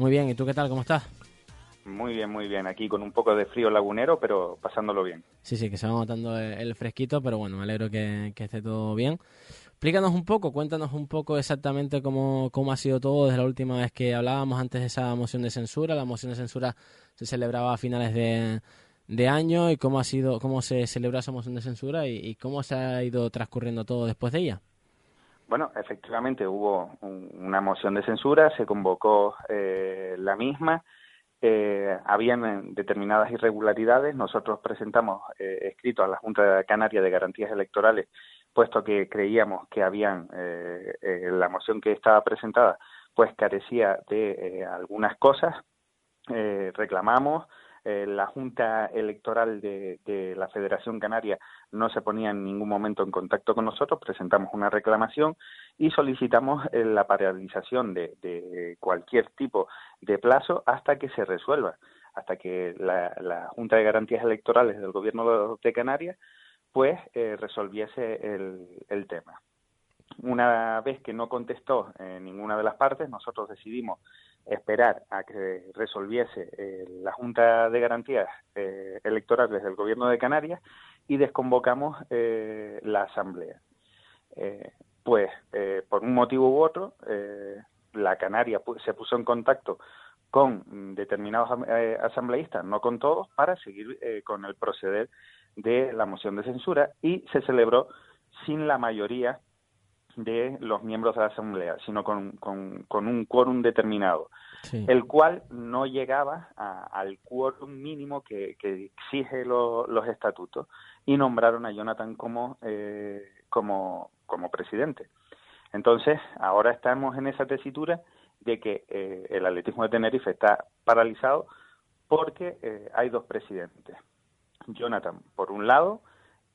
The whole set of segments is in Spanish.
Muy bien, ¿y tú qué tal? ¿Cómo estás? Muy bien, muy bien. Aquí con un poco de frío lagunero, pero pasándolo bien. Sí, sí, que se va notando el fresquito, pero bueno, me alegro que, esté todo bien. Explícanos un poco, cuéntanos un poco exactamente cómo, cómo ha sido todo desde la última vez que hablábamos antes de esa moción de censura. La moción de censura se celebraba a finales de, año y cómo ha sido, cómo se celebró esa moción de censura y cómo se ha ido transcurriendo todo después de ella. Bueno, efectivamente hubo una moción de censura, se convocó eh, la misma, eh, habían eh, determinadas irregularidades, nosotros presentamos eh, escrito a la Junta Canaria de Garantías Electorales, puesto que creíamos que habían la moción que estaba presentada, pues carecía de algunas cosas, reclamamos, eh, la Junta Electoral de, la Federación Canaria no se ponía en ningún momento en contacto con nosotros, presentamos una reclamación y solicitamos eh, la paralización de, cualquier tipo de plazo hasta que se resuelva, hasta que la, Junta de Garantías Electorales del Gobierno de Canarias pues eh, resolviese el, tema. Una vez que no contestó ninguna de las partes, nosotros decidimos esperar a que resolviese eh, la Junta de Garantías eh, Electorales del Gobierno de Canarias y desconvocamos eh, la Asamblea. pues, por un motivo u otro, la Canaria se puso en contacto con determinados asambleístas, no con todos, para seguir con el proceder de la moción de censura y se celebró sin la mayoría de los miembros de la Asamblea, sino con, con, un quórum determinado, el cual no llegaba al quórum mínimo que, exige los estatutos y nombraron a Jonathan como, eh, como, como presidente. Entonces, ahora estamos en esa tesitura de que eh, el atletismo de Tenerife está paralizado porque eh, hay dos presidentes. Jonathan, por un lado,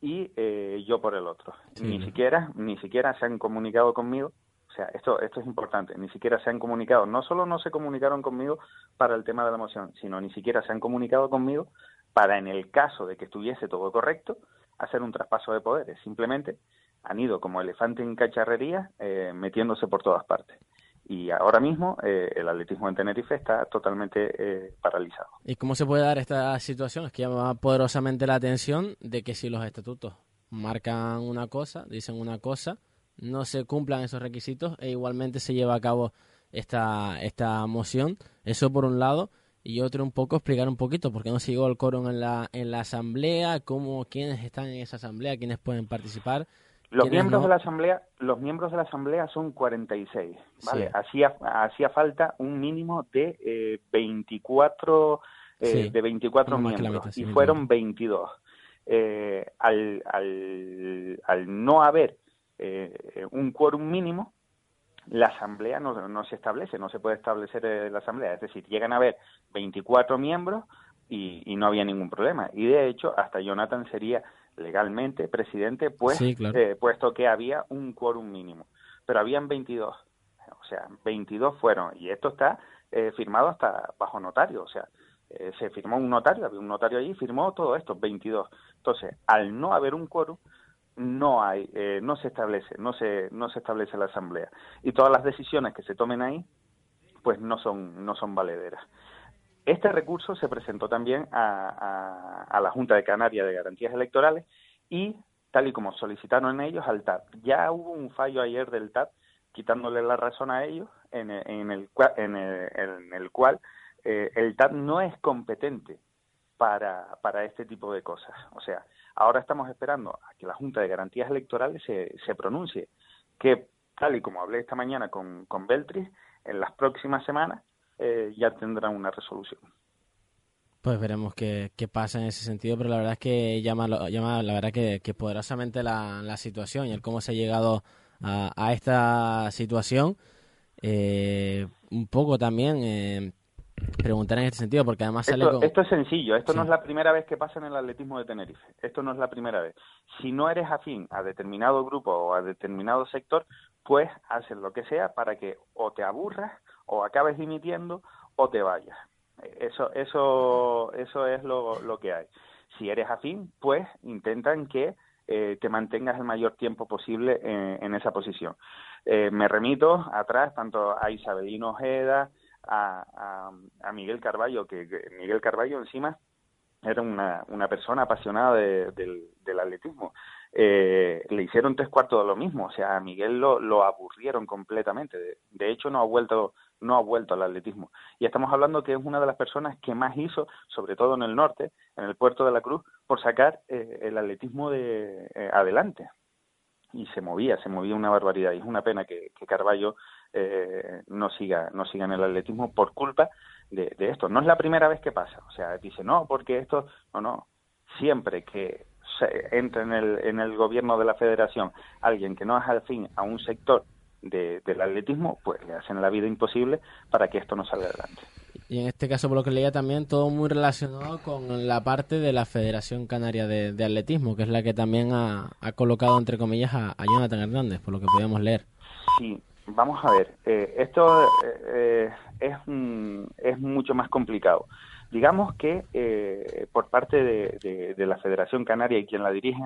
y eh, yo por el otro. Ni siquiera, ni siquiera se han comunicado conmigo. O sea, esto, esto es importante. Ni siquiera se han comunicado. No solo no se comunicaron conmigo para el tema de la moción, sino ni siquiera se han comunicado conmigo para, en el caso de que estuviese todo correcto, hacer un traspaso de poderes. Simplemente han ido como elefante en cacharrería, eh, metiéndose por todas partes y ahora mismo eh, el atletismo en Tenerife está totalmente eh, paralizado. ¿Y cómo se puede dar esta situación? Es que llama poderosamente la atención de que si los estatutos marcan una cosa, dicen una cosa, no se cumplan esos requisitos e igualmente se lleva a cabo esta, esta moción. Eso por un lado. Y otro un poco, explicar un poquito por qué no se llegó al quórum en la, en la asamblea, cómo, quiénes están en esa asamblea, quiénes pueden participar los miembros de la asamblea, los miembros de la asamblea son 46, ¿vale? Hacía hacía falta un mínimo de eh, 24 eh, de 24 miembros y fueron 22. Eh, al, al, al no haber eh, un quórum mínimo, la asamblea no, no se establece, no se puede establecer eh, la asamblea, es decir, llegan a haber 24 miembros y, y no había ningún problema. Y de hecho, hasta Jonathan sería legalmente presidente, pues, eh, puesto que había un quórum mínimo. Pero habían 22. O sea, 22 fueron. Y esto está eh, firmado hasta bajo notario. O sea, eh, se firmó un notario, había un notario allí, firmó todo esto, 22. Entonces, al no haber un quórum, no hay, no se establece, no se, no se establece la asamblea. Y todas las decisiones que se tomen ahí, pues no son, no son valederas. Este recurso se presentó también a, la Junta de Canarias de Garantías Electorales y, tal y como solicitaron ellos, al TAP. Ya hubo un fallo ayer del TAP quitándole la razón a ellos, en el, en el, en el, cual eh, el TAP no es competente para, para este tipo de cosas. O sea, ahora estamos esperando a que la Junta de Garantías Electorales se, se pronuncie, que tal y como hablé esta mañana con, con Beltris, en las próximas semanas eh, ya tendrán una resolución. Pues veremos qué, qué, pasa en ese sentido, pero la verdad es que llama, llama la verdad que, que poderosamente la, la, situación y el cómo se ha llegado a, a esta situación. Eh, un poco también eh, preguntar en este sentido, porque además esto, sale con... Esto es sencillo, esto no es la primera vez que pasa en el atletismo de Tenerife, esto no es la primera vez. Si no eres afín a determinado grupo o a determinado sector, pues haces lo que sea para que o te aburras o acabes dimitiendo o te vayas. Eso, eso, eso es lo, lo que hay. Si eres afín, pues intentan que eh, te mantengas el mayor tiempo posible en, esa posición. Eh, me remito atrás tanto a Isabelino Ojeda, a, a, Miguel Carballo, que, Miguel Carballo encima era una, una persona apasionada del, del atletismo. Eh, le hicieron tres cuartos de lo mismo, o sea, a Miguel lo, lo aburrieron completamente. De, de, hecho, no ha vuelto no ha vuelto al atletismo. Y estamos hablando que es una de las personas que más hizo, sobre todo en el norte, en el puerto de la Cruz, por sacar eh, el atletismo de eh, adelante. Y se movía, se movía una barbaridad. Y es una pena que, Carballo eh, no siga no siga en el atletismo por culpa de, esto. No es la primera vez que pasa. O sea, dice, no, porque esto... No, no. Siempre que entre en el, en el gobierno de la federación alguien que no es al fin a un sector del atletismo, pues le hacen la vida imposible para que esto no salga adelante. Y en este caso, por lo que leía también, todo muy relacionado con la parte de la Federación Canaria de, Atletismo, que es la que también ha, colocado, entre comillas, a, Jonathan Hernández, por lo que podíamos leer. Sí, vamos a ver, eh, esto eh, es, es mucho más complicado. Digamos que eh, por parte de, la Federación Canaria y quien la dirige,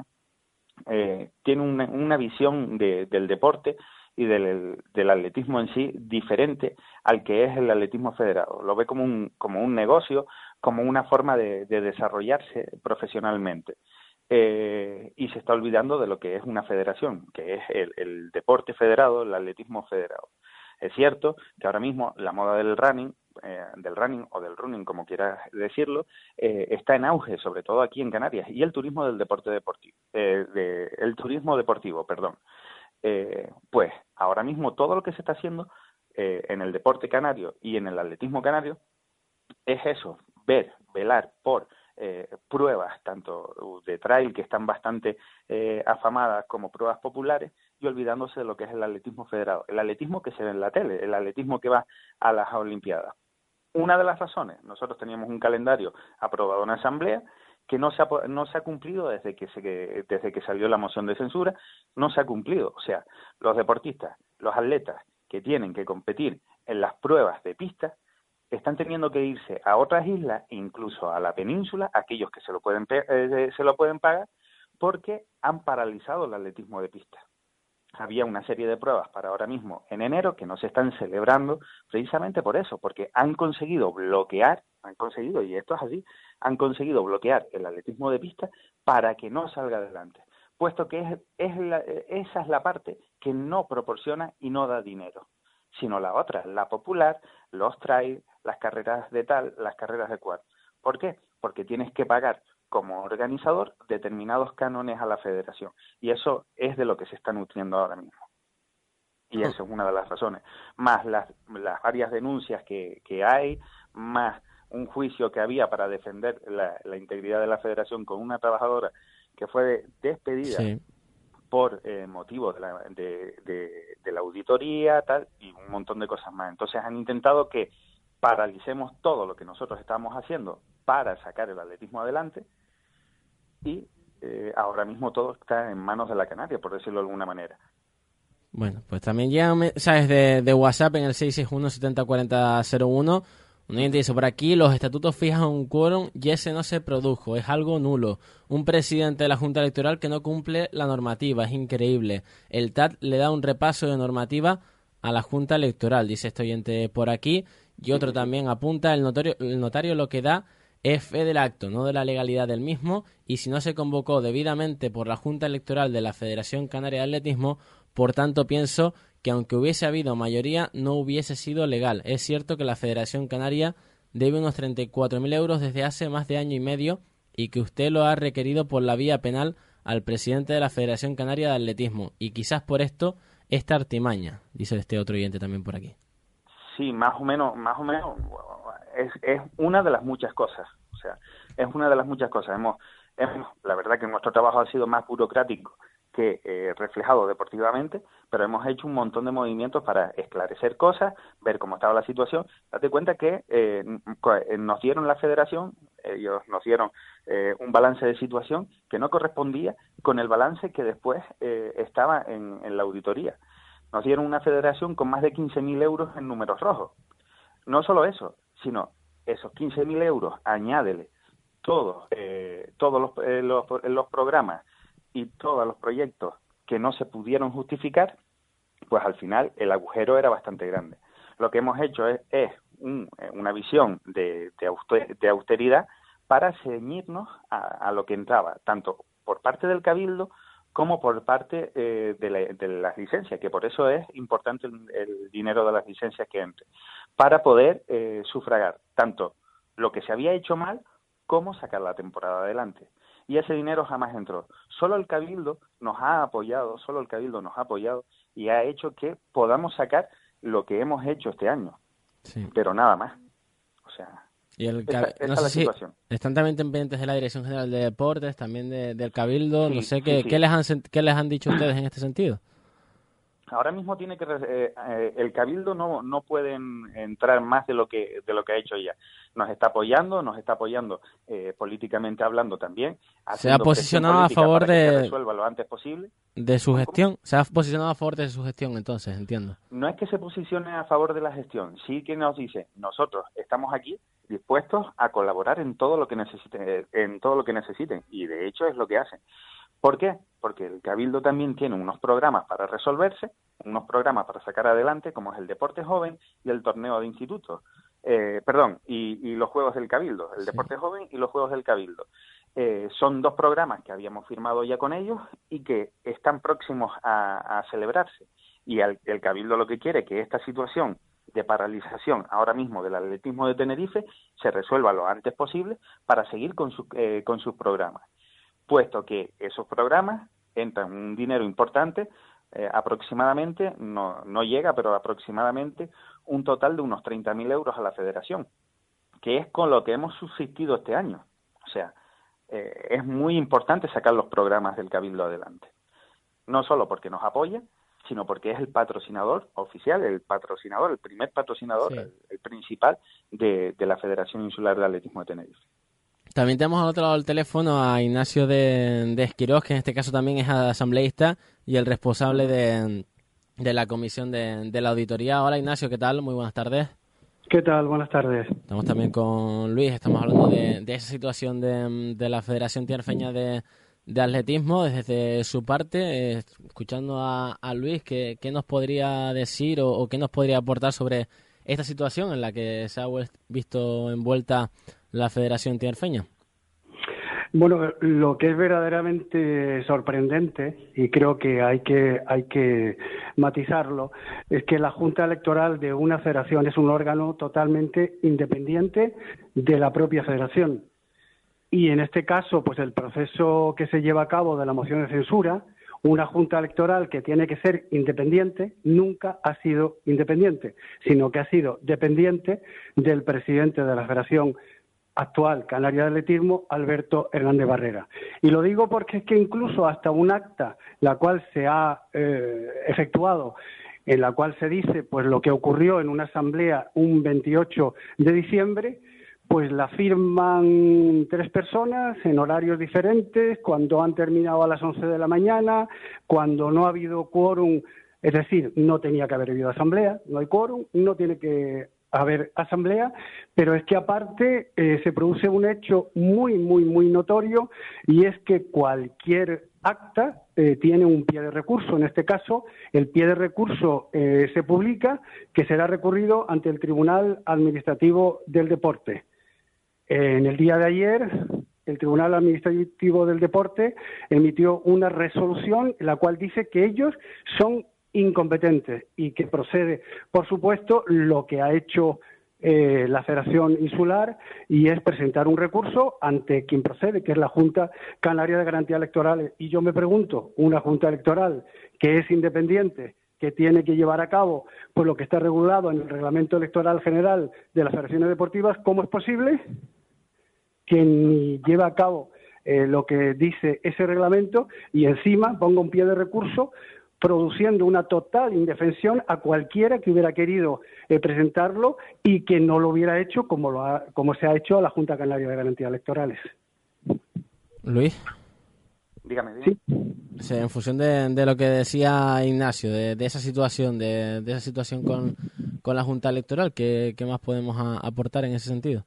tiene una, una visión del deporte y del, del, atletismo en sí diferente al que es el atletismo federado. Lo ve como un, como un negocio, como una forma de, desarrollarse profesionalmente. Eh, y se está olvidando de lo que es una federación, que es el, deporte federado, el atletismo federado. Es cierto que ahora mismo la moda del running, eh, del running o del running, como quieras decirlo, eh, está en auge, sobre todo aquí en Canarias, y el turismo del deporte deportivo, de, el turismo deportivo, perdón. Eh, pues ahora mismo todo lo que se está haciendo eh, en el deporte canario y en el atletismo canario es eso, ver, velar por eh, pruebas tanto de trail que están bastante afamadas como pruebas populares y olvidándose de lo que es el atletismo federado, el atletismo que se ve en la tele, el atletismo que va a las Olimpiadas. Una de las razones, nosotros teníamos un calendario aprobado en asamblea que no se ha, no se ha cumplido desde que, se, desde que salió la moción de censura, no se ha cumplido. O sea, los deportistas, los atletas que tienen que competir en las pruebas de pista, están teniendo que irse a otras islas, incluso a la península, aquellos que se lo pueden, eh, se lo pueden pagar, porque han paralizado el atletismo de pista. Había una serie de pruebas para ahora mismo en enero que no se están celebrando precisamente por eso, porque han conseguido bloquear, han conseguido, y esto es así, han conseguido bloquear el atletismo de pista para que no salga adelante, puesto que es, es la, esa es la parte que no proporciona y no da dinero, sino la otra, la popular, los trails, las carreras de tal, las carreras de cual. ¿Por qué? Porque tienes que pagar como organizador determinados cánones a la federación y eso es de lo que se está nutriendo ahora mismo. Y eso es una de las razones. Más las, las varias denuncias que, que hay, más un juicio que había para defender la, integridad de la federación con una trabajadora que fue despedida por eh, motivo de la, de, la auditoría tal y un montón de cosas más. Entonces han intentado que paralicemos todo lo que nosotros estamos haciendo para sacar el atletismo adelante y eh, ahora mismo todo está en manos de la Canaria, por decirlo de alguna manera. Bueno, pues también ya mensajes de, de WhatsApp en el 661 704001 un oyente dice, por aquí los estatutos fijan un quórum y ese no se produjo, es algo nulo. Un presidente de la Junta Electoral que no cumple la normativa, es increíble. El TAT le da un repaso de normativa a la Junta Electoral, dice este oyente por aquí. Y otro también apunta, el notario, el notario lo que da es fe del acto, no de la legalidad del mismo, y si no se convocó debidamente por la Junta Electoral de la Federación Canaria de Atletismo, por tanto pienso que aunque hubiese habido mayoría no hubiese sido legal. Es cierto que la Federación Canaria debe unos 34.000 euros desde hace más de año y medio y que usted lo ha requerido por la vía penal al presidente de la Federación Canaria de Atletismo y quizás por esto esta artimaña, dice este otro oyente también por aquí. Sí, más o menos, más o menos es, es una de las muchas cosas, o sea, es una de las muchas cosas. Hemos, la verdad que nuestro trabajo ha sido más burocrático que eh, reflejado deportivamente, pero hemos hecho un montón de movimientos para esclarecer cosas, ver cómo estaba la situación. Date cuenta que eh, eh, nos dieron la federación, ellos nos dieron un balance de situación que no correspondía con el balance que después estaba en, la auditoría. Nos dieron una federación con más de 15.000 euros en números rojos. No solo eso, sino esos 15.000 euros, añádele todos, todos los, los, los programas y todos los proyectos que no se pudieron justificar, pues al final el agujero era bastante grande. Lo que hemos hecho es, una visión de, austeridad para ceñirnos a, lo que entraba, tanto por parte del Cabildo como por parte eh, de, las licencias, que por eso es importante el, dinero de las licencias que entre, para poder eh, sufragar tanto lo que se había hecho mal como sacar la temporada adelante y ese dinero jamás entró. Solo el Cabildo nos ha apoyado, solo el Cabildo nos ha apoyado y ha hecho que podamos sacar lo que hemos hecho este año. Pero nada más. O sea, y el no sé si están también pendientes de la Dirección General de Deportes, también del Cabildo. no sé qué, qué, les han, qué les han dicho ustedes en este sentido. Ahora mismo tiene que eh, eh, el cabildo no no pueden entrar más de lo que de lo que ha hecho ella. Nos está apoyando, nos está apoyando eh, políticamente hablando también. Se ha posicionado a favor de resuelva lo antes posible. De su gestión. Se ha posicionado a favor de su gestión, entonces entiendo. No es que se posicione a favor de la gestión, sí que nos dice nosotros estamos aquí dispuestos a colaborar en todo lo que necesiten, en todo lo que necesiten y de hecho es lo que hacen. ¿Por qué? Porque el Cabildo también tiene unos programas para resolverse, unos programas para sacar adelante, como es el Deporte Joven y el Torneo de Institutos. Eh, perdón, y, los Juegos del Cabildo, el Deporte Joven y los Juegos del Cabildo. Eh, son dos programas que habíamos firmado ya con ellos y que están próximos a, celebrarse. Y el, Cabildo lo que quiere es que esta situación de paralización ahora mismo del atletismo de Tenerife se resuelva lo antes posible para seguir con, eh, con sus programas puesto que esos programas entran un dinero importante, eh, aproximadamente, no, no llega, pero aproximadamente un total de unos 30.000 euros a la federación, que es con lo que hemos subsistido este año. O sea, eh, es muy importante sacar los programas del Cabildo adelante. No solo porque nos apoya, sino porque es el patrocinador oficial, el patrocinador, el primer patrocinador, el, principal de, de la Federación Insular de Atletismo de Tenerife. También tenemos al otro lado del teléfono a Ignacio de, de Esquirós, que en este caso también es asambleísta y el responsable de, la comisión de, la auditoría. Hola Ignacio, ¿qué tal? Muy buenas tardes. ¿Qué tal? Buenas tardes. Estamos también con Luis, estamos hablando de, esa situación de, la Federación Tiarfeña de, Atletismo desde su parte. Eh, escuchando a, Luis, ¿qué, nos podría decir o, o qué nos podría aportar sobre esta situación en la que se ha visto envuelta la Federación Tinerfeña? Bueno, lo que es verdaderamente sorprendente y creo que hay que hay que matizarlo es que la Junta Electoral de una federación es un órgano totalmente independiente de la propia federación. Y en este caso, pues el proceso que se lleva a cabo de la moción de censura, una junta electoral que tiene que ser independiente nunca ha sido independiente, sino que ha sido dependiente del presidente de la Federación actual canaria de atletismo, Alberto Hernández Barrera. Y lo digo porque es que incluso hasta un acta, la cual se ha eh, efectuado, en la cual se dice pues lo que ocurrió en una asamblea un 28 de diciembre, pues la firman tres personas en horarios diferentes, cuando han terminado a las 11 de la mañana, cuando no ha habido quórum, es decir, no tenía que haber habido asamblea, no hay quórum, no tiene que haber asamblea, pero es que aparte eh, se produce un hecho muy, muy, muy notorio y es que cualquier acta eh, tiene un pie de recurso. En este caso, el pie de recurso eh, se publica que será recurrido ante el Tribunal Administrativo del Deporte. en el día de ayer, el Tribunal Administrativo del Deporte emitió una resolución en la cual dice que ellos son incompetente y que procede, por supuesto, lo que ha hecho eh, la Federación Insular y es presentar un recurso ante quien procede, que es la Junta Canaria de Garantía Electoral. Y yo me pregunto, una Junta Electoral que es independiente, que tiene que llevar a cabo pues lo que está regulado en el Reglamento Electoral General de las Federaciones Deportivas, ¿cómo es posible que ni lleva a cabo eh, lo que dice ese reglamento y encima ponga un pie de recurso produciendo una total indefensión a cualquiera que hubiera querido eh, presentarlo y que no lo hubiera hecho como, lo como se ha hecho a la Junta Canaria de Garantías Electorales. Luis. Dígame, Sí. en función de, lo que decía Ignacio, de, esa situación, de, esa situación con, la Junta Electoral, ¿qué, más podemos aportar en ese sentido?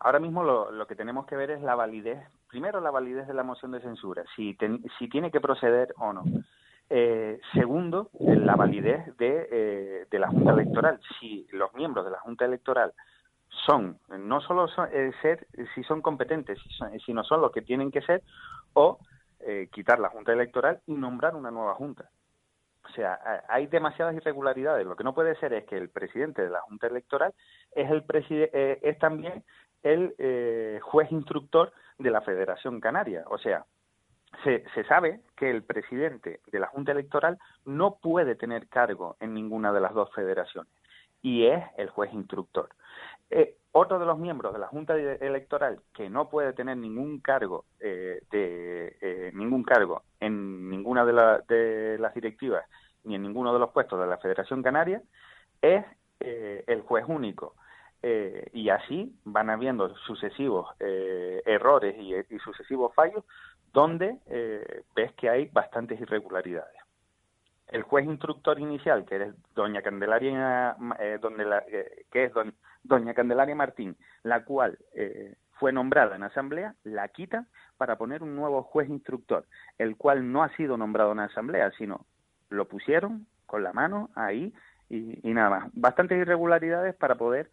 Ahora mismo lo, que tenemos que ver es la validez, primero la validez de la moción de censura, si, si tiene que proceder o no. Eh, segundo, la validez de, eh, de, la Junta Electoral. Si los miembros de la Junta Electoral son, no solo eh, ser si son competentes, sino son los que tienen que ser, o eh, quitar la Junta Electoral y nombrar una nueva Junta. O sea, hay demasiadas irregularidades. Lo que no puede ser es que el presidente de la Junta Electoral es, el es también el juez instructor de la Federación Canaria. O sea, se, sabe que el presidente de la Junta Electoral no puede tener cargo en ninguna de las dos federaciones y es el juez instructor. Eh, otro de los miembros de la Junta Electoral que no puede tener ningún cargo eh, de eh, ningún cargo en ninguna de, de, las directivas ni en ninguno de los puestos de la Federación Canaria es el juez único. Y así van habiendo sucesivos errores y, sucesivos fallos donde eh, ves que hay bastantes irregularidades. El juez instructor inicial, que es doña Candelaria, eh, donde la, eh, que es doña Candelaria Martín, la cual fue nombrada en asamblea, la quita para poner un nuevo juez instructor, el cual no ha sido nombrado en asamblea, sino lo pusieron con la mano ahí y, y nada más. Bastantes irregularidades para poder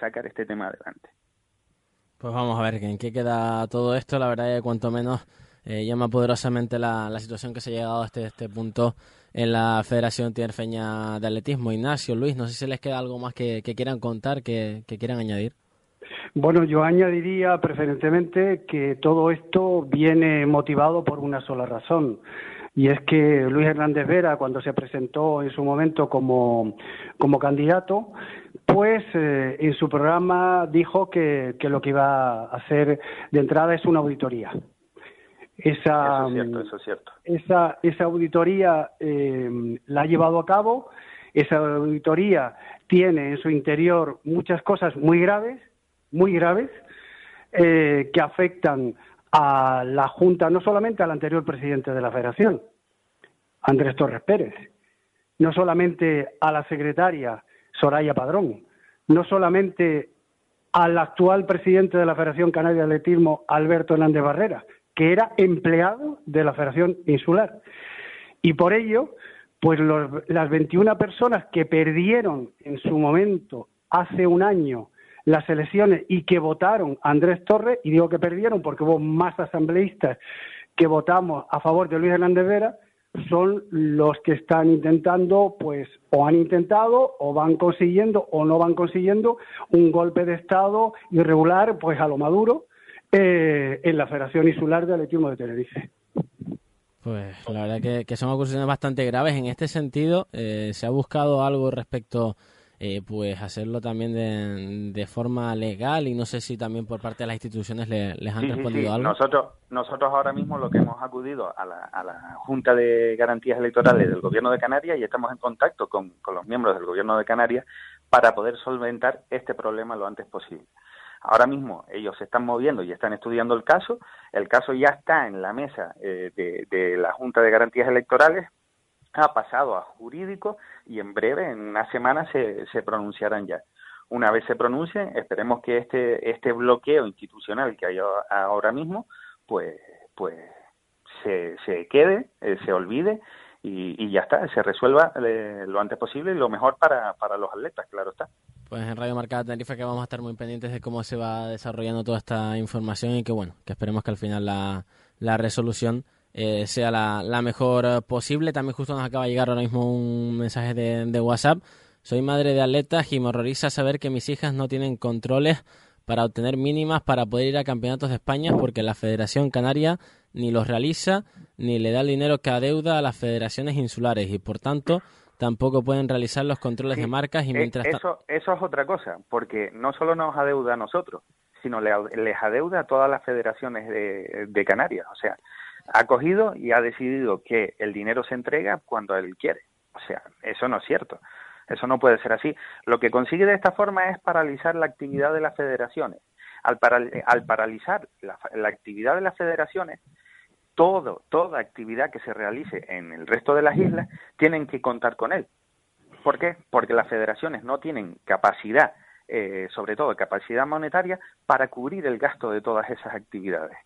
sacar este tema adelante. Pues vamos a ver en qué queda todo esto. La verdad es que cuanto menos eh, llama poderosamente la, situación que se ha llegado hasta este punto en la Federación Tierfeña de Atletismo. Ignacio, Luis, no sé si les queda algo más que, quieran contar, que, quieran añadir. Bueno, yo añadiría preferentemente que todo esto viene motivado por una sola razón. Y es que Luis Hernández Vera, cuando se presentó en su momento como, como candidato, pues eh, en su programa dijo que, lo que iba a hacer de entrada es una auditoría. Esa, eso es cierto, Esa, esa auditoría eh, la ha llevado a cabo. Esa auditoría tiene en su interior muchas cosas muy graves, muy graves, eh, que afectan a la Junta, no solamente al anterior presidente de la Federación, Andrés Torres Pérez, no solamente a la secretaria Soraya Padrón, no solamente al actual presidente de la Federación Canaria de Atletismo, Alberto Hernández Barrera, que era empleado de la Federación Insular. Y por ello, pues las 21 personas que perdieron en su momento, hace un año, las elecciones y que votaron a Andrés Torres, y digo que perdieron porque hubo más asambleístas que votamos a favor de Luis Hernández Vera, son los que están intentando, pues, o han intentado, o van consiguiendo, o no van consiguiendo un golpe de Estado irregular, pues a lo maduro, eh, en la Federación Insular de Atletismo de Tenerife. Pues la verdad que, son acusaciones bastante graves. En este sentido, eh, ¿se ha buscado algo respecto eh, pues hacerlo también de, forma legal y no sé si también por parte de las instituciones les han respondido algo. Nosotros, nosotros ahora mismo lo que hemos acudido a la, Junta de Garantías Electorales del Gobierno de Canarias y estamos en contacto con, con los miembros del Gobierno de Canarias para poder solventar este problema lo antes posible. Ahora mismo ellos se están moviendo y están estudiando el caso. El caso ya está en la mesa eh, de, de, la Junta de Garantías Electorales ha pasado a jurídico y en breve, en una semana, se, se pronunciarán ya. Una vez se pronuncien, esperemos que este, este bloqueo institucional que hay ahora mismo, pues, pues se, se quede, eh, se olvide y, ya está, se resuelva eh, lo antes posible y lo mejor para, para los atletas, claro está. Pues en Radio Marcada Tenerife que vamos a estar muy pendientes de cómo se va desarrollando toda esta información y que bueno, que esperemos que al final la, la resolución eh, sea la, mejor eh, posible. También justo nos acaba de llegar ahora mismo un mensaje de, WhatsApp. Soy madre de atletas y me horroriza saber que mis hijas no tienen controles para obtener mínimas para poder ir a campeonatos de España porque la Federación Canaria ni los realiza ni le da el dinero que adeuda a las federaciones insulares y por tanto tampoco pueden realizar los controles de marcas y eh, mientras eso eso es otra cosa porque no solo nos adeuda a nosotros sino les adeuda a todas las federaciones de, de Canarias. O sea, ha cogido y ha decidido que el dinero se entrega cuando él quiere. O sea, eso no es cierto. Eso no puede ser así. Lo que consigue de esta forma es paralizar la actividad de las federaciones. Al, al paralizar la, la, actividad de las federaciones, todo, toda actividad que se realice en el resto de las islas tienen que contar con él. ¿Por qué? Porque las federaciones no tienen capacidad, eh, sobre todo capacidad monetaria, para cubrir el gasto de todas esas actividades.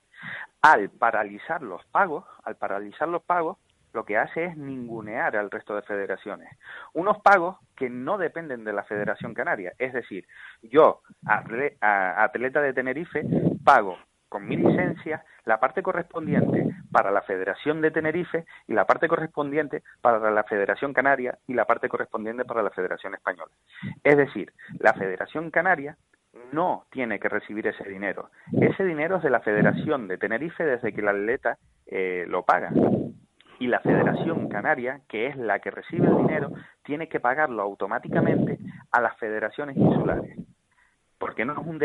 Al paralizar los pagos, al paralizar los pagos, lo que hace es ningunear al resto de federaciones. Unos pagos que no dependen de la Federación Canaria. Es decir, yo, atleta de Tenerife, pago con mi licencia la parte correspondiente para la Federación de Tenerife y la parte correspondiente para la Federación Canaria y la parte correspondiente para la Federación Española. Es decir, la Federación Canaria no tiene que recibir ese dinero. Ese dinero es de la Federación de Tenerife desde que el atleta eh, lo paga y la Federación Canaria, que es la que recibe el dinero, tiene que pagarlo automáticamente a las federaciones insulares. Porque no es un,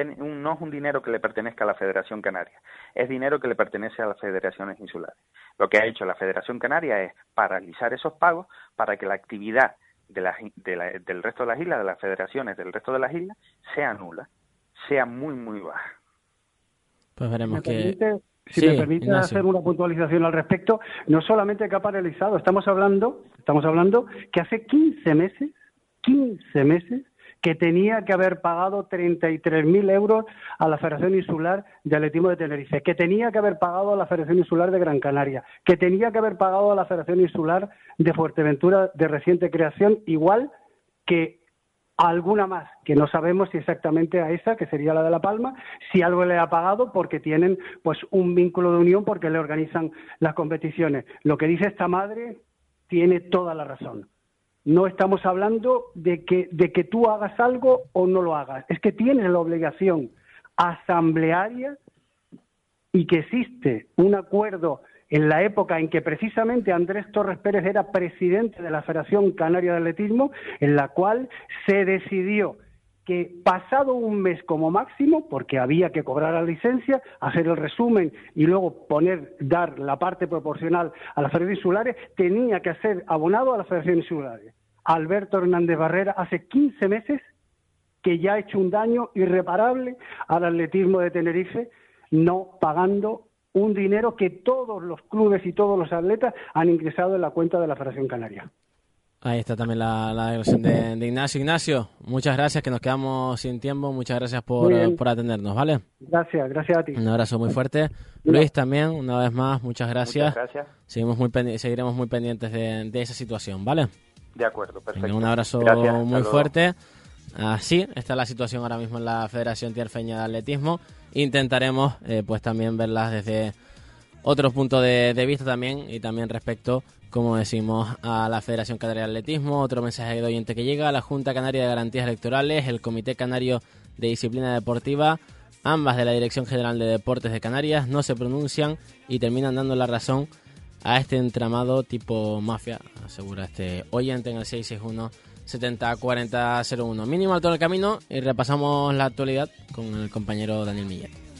no es un dinero que le pertenezca a la Federación Canaria, es dinero que le pertenece a las federaciones insulares. Lo que ha hecho la Federación Canaria es paralizar esos pagos para que la actividad de del resto de las islas, de las federaciones del resto de las islas, sea nula, sea muy, muy baja. Pues veremos que... Si me permite hacer una puntualización al respecto, no solamente que ha paralizado, estamos hablando, estamos hablando que hace 15 meses, 15 meses, que tenía que haber pagado 33.000 euros a la Federación Insular de Atletismo de Tenerife, que tenía que haber pagado a la Federación Insular de Gran Canaria, que tenía que haber pagado a la Federación Insular de Fuerteventura de reciente creación, igual que alguna más, que no sabemos si exactamente a esa, que sería la de La Palma, si algo le ha pagado porque tienen pues un vínculo de unión porque le organizan las competiciones. Lo que dice esta madre tiene toda la razón. No estamos hablando de que, de que tú hagas algo o no lo hagas, es que tienes la obligación asamblearia y que existe un acuerdo en la época en que precisamente Andrés Torres Pérez era presidente de la Federación Canaria de Atletismo, en la cual se decidió que pasado un mes como máximo, porque había que cobrar la licencia, hacer el resumen y luego poner, dar la parte proporcional a las federaciones insulares, tenía que ser abonado a las federaciones insulares. Alberto Hernández Barrera hace 15 meses que ya ha hecho un daño irreparable al atletismo de Tenerife, no pagando un dinero que todos los clubes y todos los atletas han ingresado en la cuenta de la Federación Canaria. Ahí está también la, la declaración de, Ignacio. Ignacio, muchas gracias, que nos quedamos sin tiempo. Muchas gracias por, por atendernos, ¿vale? Gracias, gracias a ti. Un abrazo muy fuerte. Luis, también, una vez más, muchas gracias. Muchas gracias. Seguimos muy seguiremos muy pendientes de, esa situación, ¿vale? De acuerdo, perfecto. un abrazo muy fuerte. Así está la situación ahora mismo en la Federación Tierfeña de Atletismo. Intentaremos eh, pues también verlas desde otros puntos de, vista también y también respecto, como decimos, a la Federación Canaria de Atletismo, otro mensaje de oyente que llega, a la Junta Canaria de Garantías Electorales, el Comité Canario de Disciplina Deportiva, ambas de la Dirección General de Deportes de Canarias, no se pronuncian y terminan dando la razón a este entramado tipo mafia, asegura este oyente en el 661 70 Mínimo alto en el camino y repasamos la actualidad con el compañero Daniel Millet.